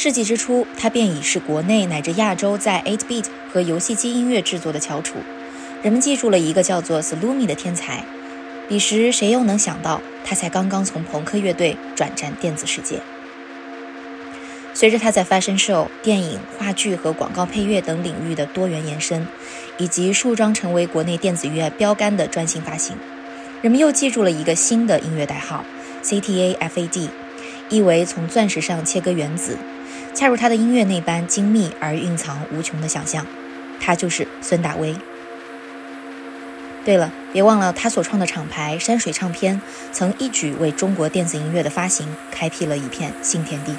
世纪之初，他便已是国内乃至亚洲在 8-bit 和游戏机音乐制作的翘楚。人们记住了一个叫做 Sloomy 的天才。彼时，谁又能想到，他才刚刚从朋克乐队转战电子世界。随着他在 fashion show、电影、话剧和广告配乐等领域的多元延伸，以及数张成为国内电子乐标杆的专心发行，人们又记住了一个新的音乐代号 CTAFAD，意为从钻石上切割原子。恰如他的音乐那般精密而蕴藏无穷的想象，他就是孙大威。对了，别忘了他所创的厂牌山水唱片，曾一举为中国电子音乐的发行开辟了一片新天地。